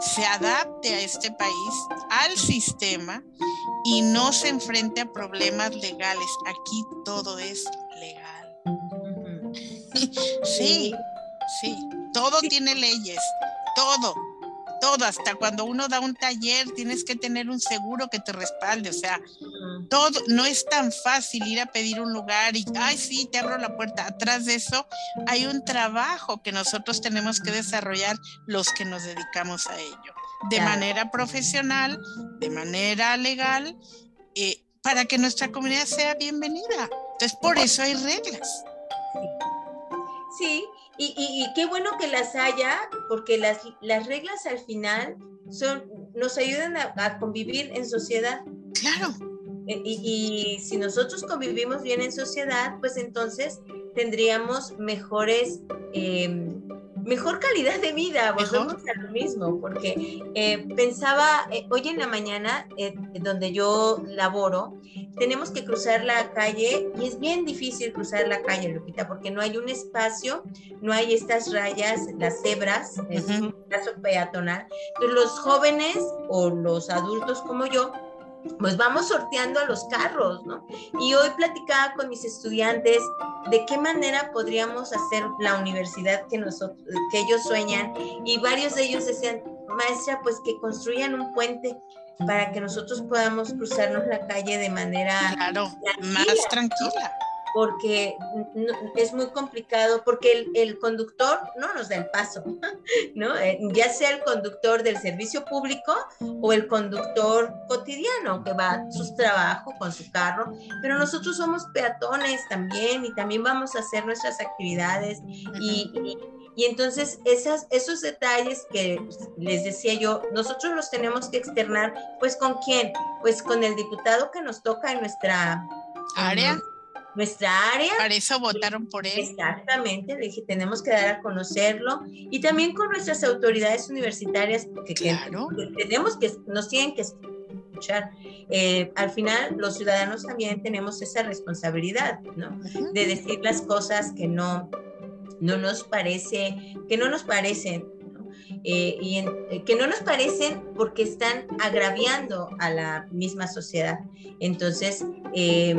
se adapte a este país, al sistema y no se enfrente a problemas legales. Aquí todo es legal. sí, sí, todo tiene leyes, todo todo, hasta cuando uno da un taller tienes que tener un seguro que te respalde, o sea, todo, no es tan fácil ir a pedir un lugar y, ay, sí, te abro la puerta. Atrás de eso hay un trabajo que nosotros tenemos que desarrollar los que nos dedicamos a ello, de manera profesional, de manera legal, eh, para que nuestra comunidad sea bienvenida. Entonces, por eso hay reglas. Sí, y, qué bueno que las haya, porque las, las reglas al final son, nos ayudan a, convivir en sociedad. Claro. E, y, si nosotros convivimos bien en sociedad, pues entonces tendríamos mejores eh, mejor calidad de vida, volvemos a lo mismo, porque eh, pensaba, eh, hoy en la mañana, eh, donde yo laboro, tenemos que cruzar la calle y es bien difícil cruzar la calle, Lupita, porque no hay un espacio, no hay estas rayas, las cebras, es un paso peatonal. Entonces los jóvenes o los adultos como yo, pues vamos sorteando a los carros, ¿no? Y hoy platicaba con mis estudiantes de qué manera podríamos hacer la universidad que, nosotros, que ellos sueñan y varios de ellos decían, maestra, pues que construyan un puente para que nosotros podamos cruzarnos la calle de manera claro, más tranquila porque es muy complicado, porque el, conductor no nos da el paso, ¿no? Eh, ya sea el conductor del servicio público o el conductor cotidiano que va a su trabajo con su carro, pero nosotros somos peatones también y también vamos a hacer nuestras actividades y, y entonces esas, esos detalles que les decía yo, nosotros los tenemos que externar, pues con quién? Pues con el diputado que nos toca en nuestra área nuestra área. Para eso votaron por él. Exactamente, le dije, tenemos que dar a conocerlo y también con nuestras autoridades universitarias, que, tenemos que, nos tienen que escuchar. Eh, al final, los ciudadanos también tenemos esa responsabilidad, ¿no? De decir las cosas que no, no nos parece, que no nos parecen. Eh, y eh, que no nos parecen porque están agraviando a la misma sociedad. Entonces, eh,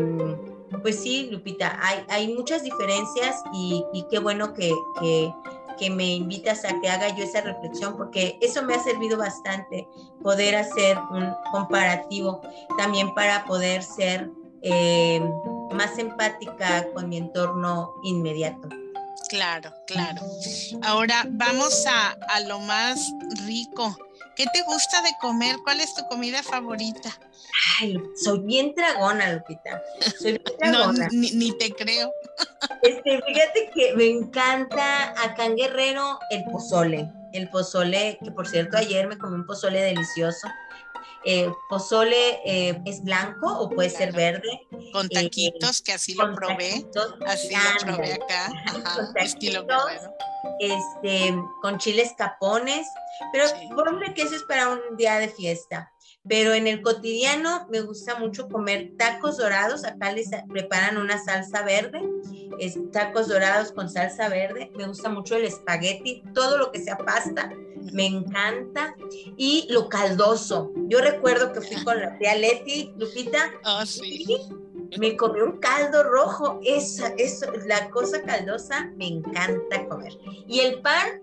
pues sí, Lupita, hay, hay muchas diferencias y, qué bueno que, que me invitas a que haga yo esa reflexión, porque eso me ha servido bastante, poder hacer un comparativo también para poder ser eh, más empática con mi entorno inmediato. Claro, claro. Ahora vamos a, a lo más rico. ¿Qué te gusta de comer? ¿Cuál es tu comida favorita? Ay, soy bien dragona, Lupita. Soy bien dragona. No, ni, te creo. Este, fíjate que me encanta acá en Guerrero el pozole. El pozole, que por cierto ayer me comí un pozole delicioso. Eh, pozole eh, es blanco o puede ser verde. Con eh, taquitos, que así lo probé. así lo probé acá. Ajá, estilo Este, con chiles capones. Pero sí. ponle que eso es para un día de fiesta. Pero en el cotidiano me gusta mucho comer tacos dorados. Acá les preparan una salsa verde, es tacos dorados con salsa verde. Me gusta mucho el espagueti, todo lo que sea pasta, me encanta. Y lo caldoso. Yo recuerdo que fui con la tía Leti, Lupita. Oh, sí. me comí un caldo rojo. Esa, eso, la cosa caldosa me encanta comer. Y el pan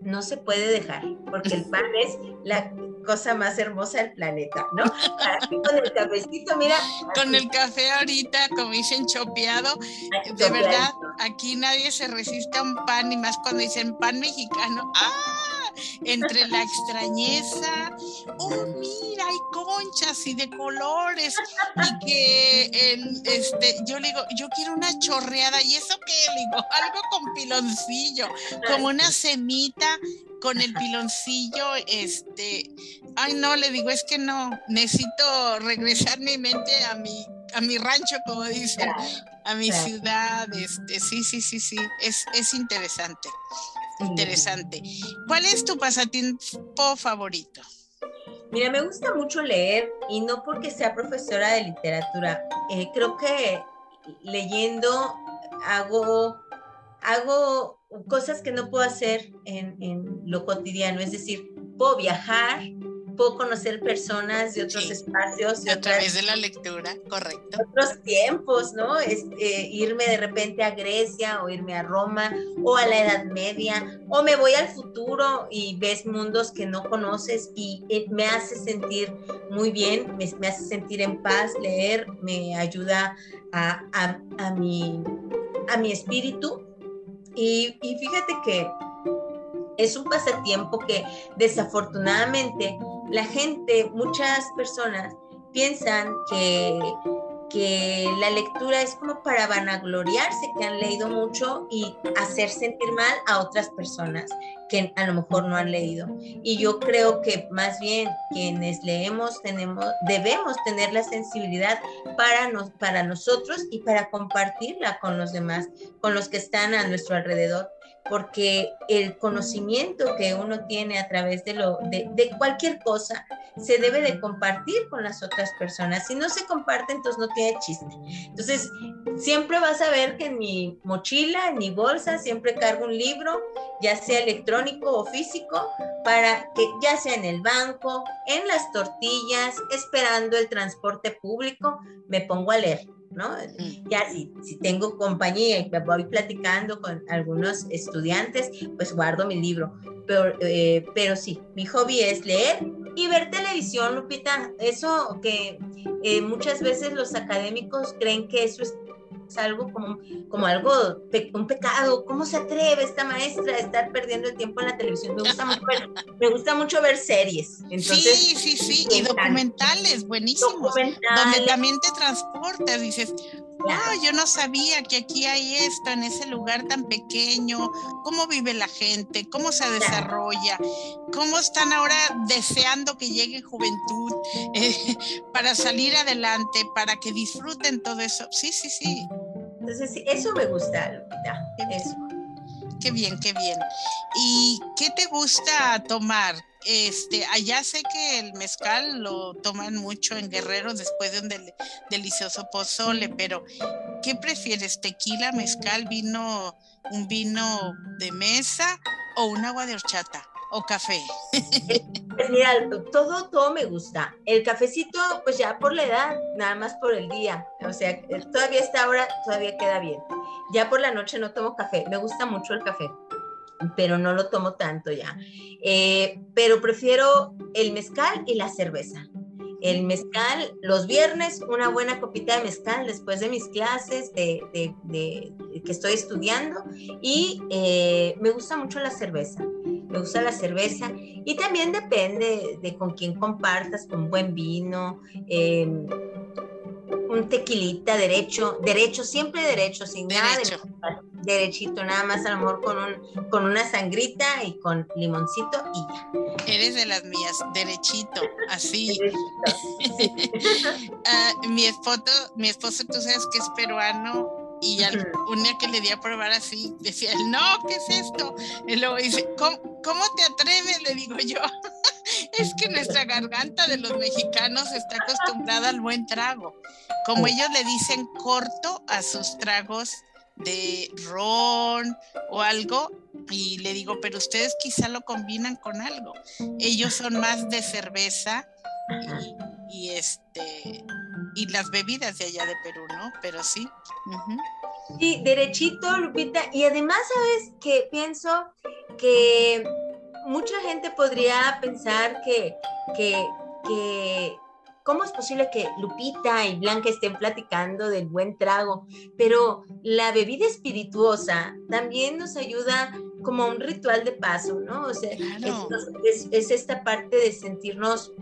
no se puede dejar, porque el pan es la cosa más hermosa del planeta, ¿no? con el cafecito, mira. Con el café ahorita, como dicen, chopeado. De verdad, aquí nadie se resiste a un pan, y más cuando dicen pan mexicano. ¡Ah! Entre la extrañeza, oh mira, hay conchas y de colores, y que el, este, yo le digo, yo quiero una chorreada, ¿y eso qué? Le digo, algo con piloncillo, como una semita con el piloncillo, este, ay no, le digo, es que no, necesito regresar mi mente a mi, a mi rancho, como dicen, a mi ciudad, este, sí, sí, sí, sí, es, es interesante. Interesante. ¿Cuál es tu pasatiempo favorito? Mira, me gusta mucho leer y no porque sea profesora de literatura. Eh, creo que leyendo hago, hago cosas que no puedo hacer en, en lo cotidiano. Es decir, puedo viajar, puedo conocer personas de otros espacios. De a través de la lectura, correcto. Otros tiempos, ¿no? Es, eh, irme de repente a Grecia o irme a Roma o a la Edad Media o me voy al futuro y ves mundos que no conoces y eh, me hace sentir muy bien, me, me, hace sentir en paz, leer me ayuda a, a, a mi, a mi espíritu. Y, y fíjate que es un pasatiempo que desafortunadamente la gente, muchas personas piensan que, que la lectura es como para vanagloriarse, que han leído mucho y hacer sentir mal a otras personas que a lo mejor no han leído. Y yo creo que más bien quienes leemos tenemos, debemos tener la sensibilidad para, nos, para nosotros y para compartirla con los demás, con los que están a nuestro alrededor porque el conocimiento que uno tiene a través de, lo, de, de, cualquier cosa se debe de compartir con las otras personas. Si no se comparte, entonces no tiene chiste. Entonces, siempre vas a ver que en mi mochila, en mi bolsa, siempre cargo un libro, ya sea electrónico o físico, para que ya sea en el banco, en las tortillas, esperando el transporte público, me pongo a leer ¿no? Ya si, si tengo compañía y voy platicando con algunos estudiantes, pues guardo mi libro. Pero, eh, pero sí, mi hobby es leer y ver televisión, Lupita. Eso que eh, muchas veces los académicos creen que eso es algo como, como algo, un pecado. ¿Cómo se atreve esta maestra a estar perdiendo el tiempo en la televisión? Me gusta mucho ver, me gusta mucho ver series. Entonces, sí, sí, sí, y documentales buenísimos. Donde también te transportas, dices, wow, yo no sabía que aquí hay esto en ese lugar tan pequeño, cómo vive la gente, cómo se desarrolla, cómo están ahora deseando que llegue juventud eh, para salir adelante, para que disfruten todo eso. Sí, sí, sí. Entonces, eso me gusta, Lupita, eso. Qué bien, qué bien. ¿Y qué te gusta tomar? Este, allá sé que el mezcal lo toman mucho en Guerrero después de un delicioso pozole, pero ¿qué prefieres? ¿Tequila, mezcal, vino, un vino de mesa o un agua de horchata? o café? Pues mira, todo, todo me gusta. El cafecito, pues ya por la edad, nada más por el día. O sea, todavía esta hora todavía queda bien. Ya por la noche no tomo café. Me gusta mucho el café. pero no lo tomo tanto ya. Eh, pero prefiero el mezcal y la cerveza. El mezcal, los viernes, una buena copita de mezcal después de mis clases de, que estoy estudiando y eh, me gusta mucho la cerveza. Me gusta la cerveza y también depende de con quién compartas, con buen vino, em, un tequilita derecho, derecho, siempre derecho, sin nada de derechito, nada más a lo mejor con, un, con una sangrita y con limoncito y ya. Eres de las mías, derechito, así. Ah, mi, esposo, mi esposo, tú sabes que es peruano y al, un día que le di a probar así, decía, no, ¿qué es esto? Y luego dice, ¿cómo, cómo te atreves? Le digo yo. es que nuestra garganta de los mexicanos está acostumbrada al buen trago. Como ellos le dicen corto a sus tragos de ron o algo, y le digo, pero ustedes quizá lo combinan con algo. Ellos son más de cerveza y, este y las bebidas de allá de Perú, ¿no? Pero sí. Sí, derechito, Lupita. Y además, ¿sabes que Pienso que mucha gente podría pensar que, que, que ¿Cómo es posible que Lupita y Blanca estén platicando del buen trago? Pero la bebida espirituosa también nos ayuda como un ritual de paso, ¿no? O sea, es, esta parte de sentirnos,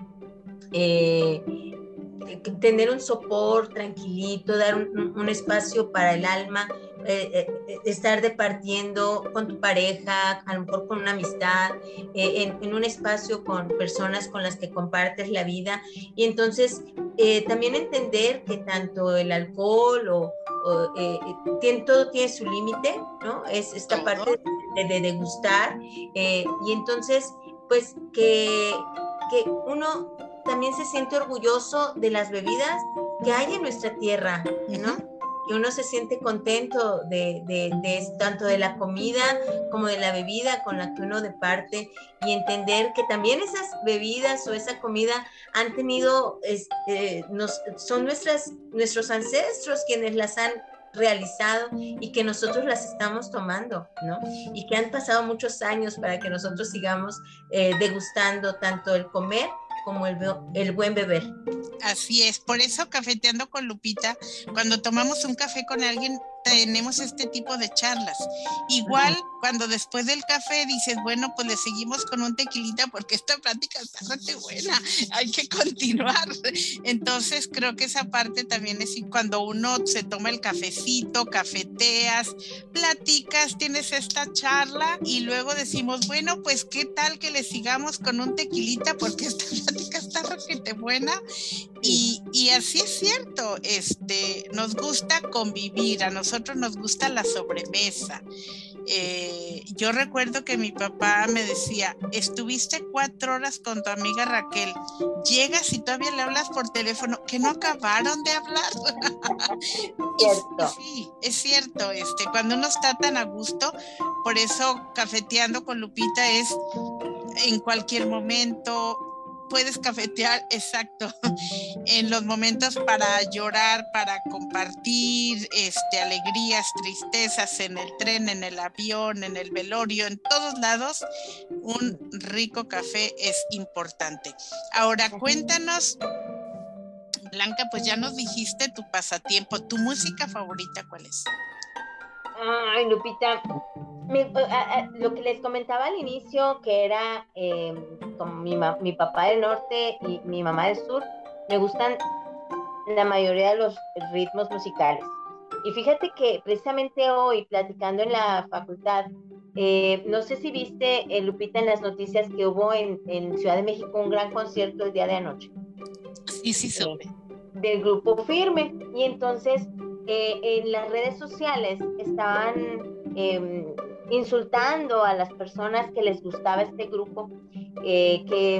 eh, tener un sopor tranquilito, dar un espacio para el alma eh, eh, estar departiendo con tu pareja, a lo mejor con una amistad, eh, en, un espacio con personas con las que compartes la vida. Y entonces también entender que tanto el alcohol o, tiene, todo tiene su límite, ¿no? Es esta parte de, degustar. y entonces, pues que, que uno también se siente orgulloso de las bebidas que hay en nuestra tierra, ¿no? y uno se siente contento de, de, tanto de la comida como de la bebida con la que uno departe y entender que también esas bebidas o esa comida han tenido, este, nos, son nuestras, nuestros ancestros quienes las han realizado y que nosotros las estamos tomando, ¿no? Y que han pasado muchos años para que nosotros sigamos eh, degustando tanto el comer como el, buen beber. Así es, por eso cafeteando con Lupita, cuando tomamos un café con alguien, tenemos este tipo de charlas. Igual cuando después del café dices, bueno, pues le seguimos con un tequilita porque esta plática está bastante buena, hay que continuar. Entonces creo que esa parte también es cuando uno se toma el cafecito, cafeteas, platicas, tienes esta charla y luego decimos, bueno, pues qué tal que le sigamos con un tequilita porque esta plática está roquete buena. Y, y así es cierto, este, nos gusta convivir, a nosotros nos gusta la sobremesa. Eh, yo recuerdo que mi papá me decía, estuviste cuatro horas con tu amiga Raquel, llegas y todavía le hablas por teléfono, que no acabaron de hablar. Cierto. sí, es cierto, este, cuando uno está tan a gusto, por eso cafeteando con Lupita es en cualquier momento, puedes cafetear, exacto, en los momentos para llorar, para compartir este, alegrías, tristezas, en el tren, en el avión, en el velorio, en todos lados, un rico café es importante. Ahora, cuéntanos, Blanca, pues ya nos dijiste tu pasatiempo, tu música favorita, ¿cuál es? Ay, Lupita, lo que les comentaba al inicio, que era eh, como mi, mi, papá del norte y mi mamá del sur, me gustan la mayoría de los ritmos musicales. Y fíjate que precisamente hoy, platicando en la facultad, eh, no sé si viste, eh, Lupita, en las noticias que hubo en, en, Ciudad de México un gran concierto el día de anoche. Sí, sí, sí. del grupo Firme. Y entonces en las redes sociales estaban em, insultando a las personas que les gustaba este grupo, eh, que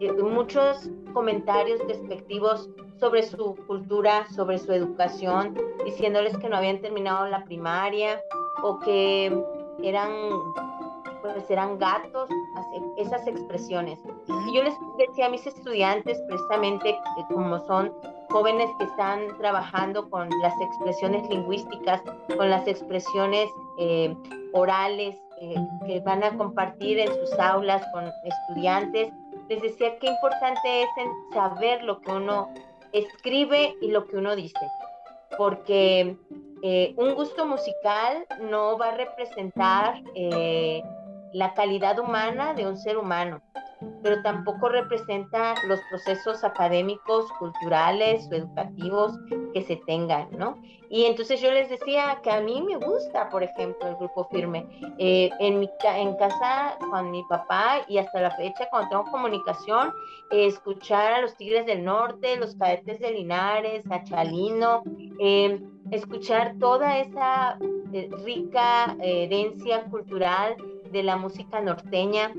eh, muchos comentarios despectivos sobre su cultura, sobre su educación, diciéndoles que no habían terminado la primaria o que eran pues eran gatos, esas expresiones. Y yo les decía a mis estudiantes, precisamente como son jóvenes que están trabajando con las expresiones lingüísticas, con las expresiones eh, orales eh, que van a compartir en sus aulas con estudiantes, les decía qué importante es saber lo que uno escribe y lo que uno dice, porque eh, un gusto musical no va a representar la calidad humana de un ser humano pero tampoco representa los procesos académicos, culturales o educativos que se tengan, ¿no? Y entonces yo les decía que a mí me gusta, por ejemplo, el grupo firme. Eh, en, mi, casa con mi papá y hasta la fecha, cuando tengo comunicación, escuchar a los Tigres del Norte, los Cadetes de Linares, a Chalino, eh, escuchar toda esa eh, rica herencia cultural de la música norteña,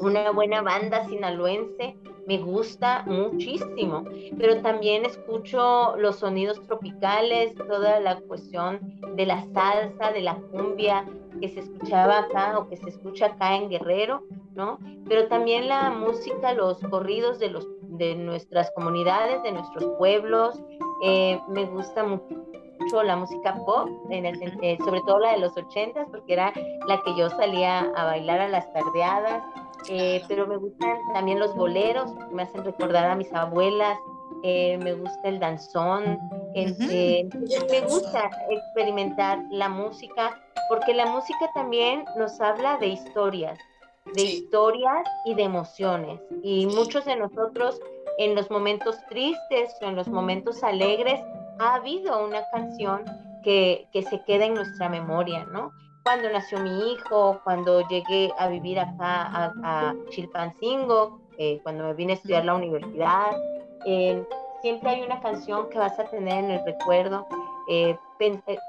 una buena banda sinaloense, me gusta muchísimo, pero también escucho los sonidos tropicales, toda la cuestión de la salsa, de la cumbia que se escuchaba acá o que se escucha acá en Guerrero, ¿no? Pero también la música, los corridos de, los, de nuestras comunidades, de nuestros pueblos, eh, me gusta mucho la música pop, en el, eh, sobre todo la de los ochentas, porque era la que yo salía a bailar a las tardeadas, eh, pero me gustan también los boleros, me hacen recordar a mis abuelas, eh, me gusta el danzón, me gusta experimentar la música, porque la música también nos habla de historias, de historias y de emociones, y muchos de nosotros en los momentos tristes o en los momentos alegres, ha habido una canción que, que se queda en nuestra memoria, ¿no? Cuando nació mi hijo, cuando llegué a vivir acá a, a Chilpancingo, eh, cuando me vine a estudiar la universidad, eh, siempre hay una canción que vas a tener en el recuerdo. Eh,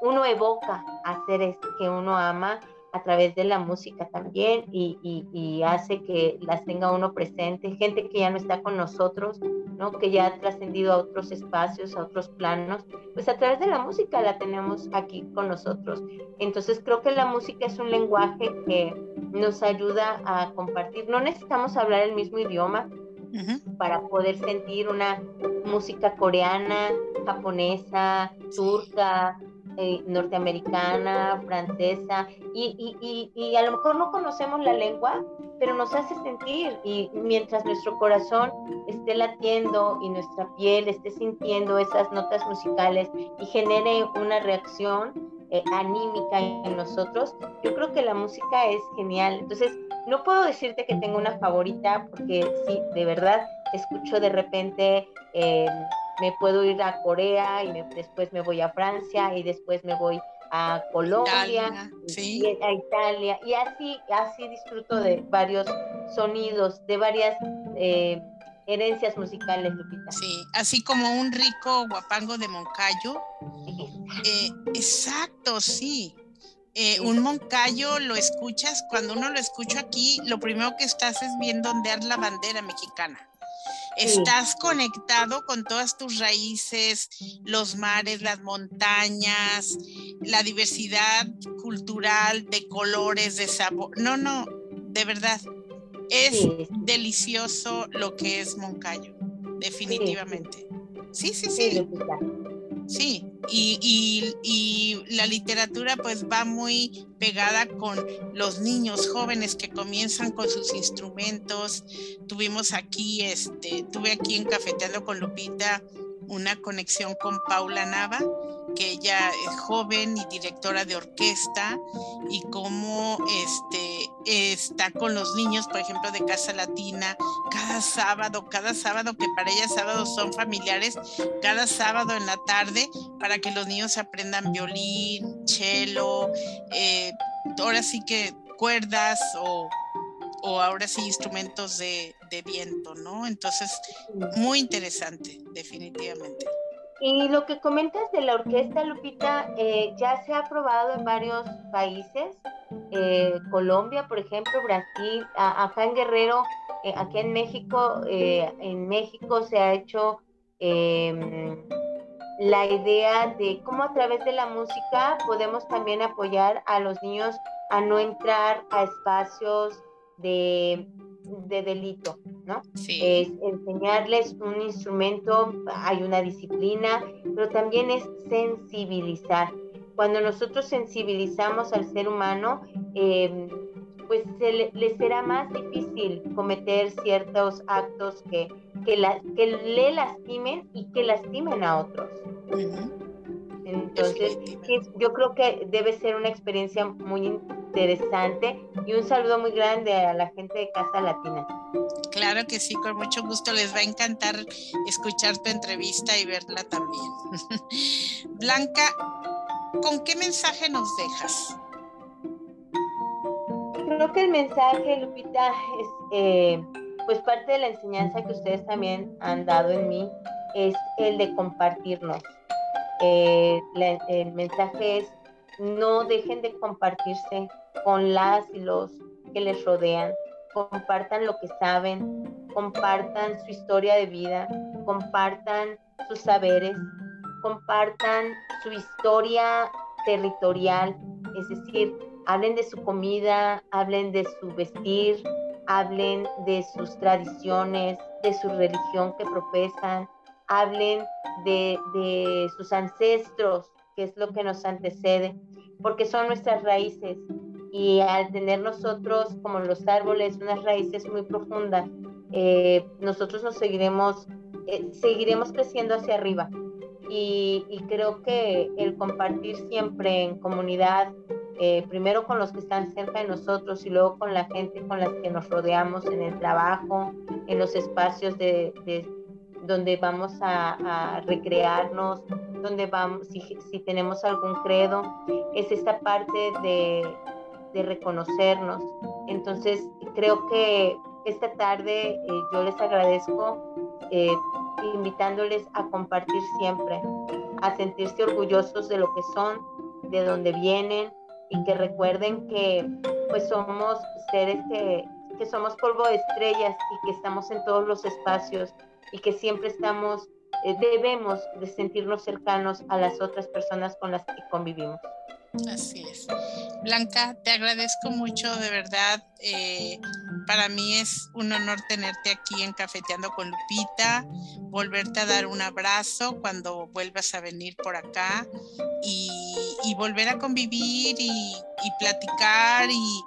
uno evoca a seres que uno ama a través de la música también y, y, hace que las tenga uno presente, gente que ya no está con nosotros, ¿no? que ya ha trascendido a otros espacios, a otros planos, pues a través de la música la tenemos aquí con nosotros. Entonces creo que la música es un lenguaje que nos ayuda a compartir. No necesitamos hablar el mismo idioma para poder sentir una música coreana, japonesa, turca, eh, norteamericana, francesa, y, y, y, a lo mejor no conocemos la lengua, pero nos hace sentir, y mientras nuestro corazón esté latiendo y nuestra piel esté sintiendo esas notas musicales y genere una reacción eh, anímica en nosotros, yo creo que la música es genial. Entonces, no puedo decirte que tengo una favorita, porque sí, de verdad, escucho de repente... Eh, me puedo ir a Corea y después me voy a Francia y después me voy a Colombia, y a Italia y así, así disfruto de varios sonidos, de varias eh, herencias musicales, Lupita. Sí, así como un rico guapango de Moncayo. Eh, exacto, sí. Eh, un moncayo lo escuchas, cuando uno lo escucha aquí, lo primero que estás es viendo ondear la bandera mexicana. Estás conectado con todas tus raíces, los mares, las montañas, la diversidad cultural de colores, de sabor. No, no, de verdad. Es delicioso lo que es Moncayo, definitivamente. Sí, sí, sí. Sí, y, y, la literatura pues va muy pegada con los niños jóvenes que comienzan con sus instrumentos. Tuvimos aquí, este, tuve aquí en Cafeteando con Lupita una conexión con Paula Nava, que ella es joven y directora de orquesta y cómo este, está con los niños, por ejemplo, de Casa Latina, cada sábado, cada sábado, que para ella sábados son familiares, cada sábado en la tarde, para que los niños aprendan violín, cello, eh, ahora sí que cuerdas o, o ahora sí instrumentos de, de viento, ¿no? Entonces, muy interesante, definitivamente. Y lo que comentas de la orquesta, Lupita, eh, ya se ha aprobado en varios países, eh, Colombia, por ejemplo, Brasil, acá en Guerrero, eh, aquí en México, en México se ha hecho em, la idea de cómo a través de la música podemos también apoyar a los niños a no entrar a espacios de de delito, ¿no? Es enseñarles un instrumento, hay una disciplina, pero también es sensibilizar. cuando nosotros sensibilizamos al ser humano, em, pues se le, será más difícil cometer ciertos actos que, que, le lastimen y que lastimen a otros. Entonces, yo creo que debe ser una experiencia muy interesante y un saludo muy grande a la gente de Casa Latina. Claro que sí, con mucho gusto les va a encantar escuchar tu entrevista y verla también. Blanca, ¿con qué mensaje nos dejas? Creo que el mensaje, Lupita, es eh, pues parte de la enseñanza que ustedes también han dado en mí, es el de compartirnos. Eh, el mensaje es no dejen de compartirse con las y los que les rodean, compartan lo que saben, compartan su historia de vida, compartan sus saberes, compartan su historia territorial, es decir, hablen de su comida, hablen de su vestir, hablen de sus tradiciones, de su religión que profesan, hablen de, de sus ancestros, que es lo que nos antecede, porque son nuestras raíces. Y al tener nosotros, como los árboles, unas raíces muy profundas, eh, nosotros nos seguiremos, eh, seguiremos creciendo hacia arriba. Y, creo que el compartir siempre en comunidad, eh, primero con los que están cerca de nosotros y luego con la gente con la que nos rodeamos en el trabajo, en los espacios de, donde vamos a, recrearnos, donde vamos, si, si, tenemos algún credo, es esta parte de, de reconocernos. Entonces, creo que esta tarde eh, yo les agradezco eh, invitándoles a compartir siempre, a sentirse orgullosos de lo que son, de dónde vienen y que recuerden que pues somos seres que, que somos polvo de estrellas y que estamos en todos los espacios y que siempre estamos, eh, debemos de sentirnos cercanos a las otras personas con las que convivimos. Así es. Blanca, te agradezco mucho, de verdad. Eh, para mí es un honor tenerte aquí en Cafeteando con Lupita, volverte a dar un abrazo cuando vuelvas a venir por acá y, volver a convivir y, platicar y,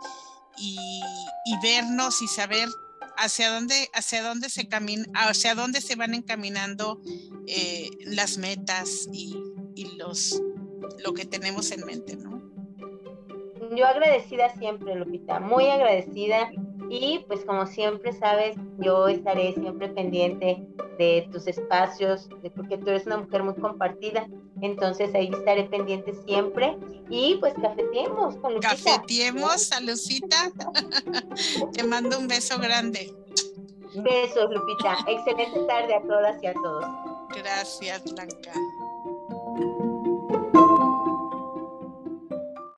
y, vernos y saber hacia dónde, hacia dónde se camina, hacia dónde se van encaminando eh, las metas y, los lo que tenemos en mente, ¿no? Yo agradecida siempre, Lupita, muy agradecida y pues como siempre sabes, yo estaré siempre pendiente de tus espacios, porque tú eres una mujer muy compartida, entonces ahí estaré pendiente siempre y pues cafetiemos con Lupita. Cafetiemos a Lucita. Te mando un beso grande. Besos, Lupita. Excelente tarde a todas y a todos. Gracias, Blanca.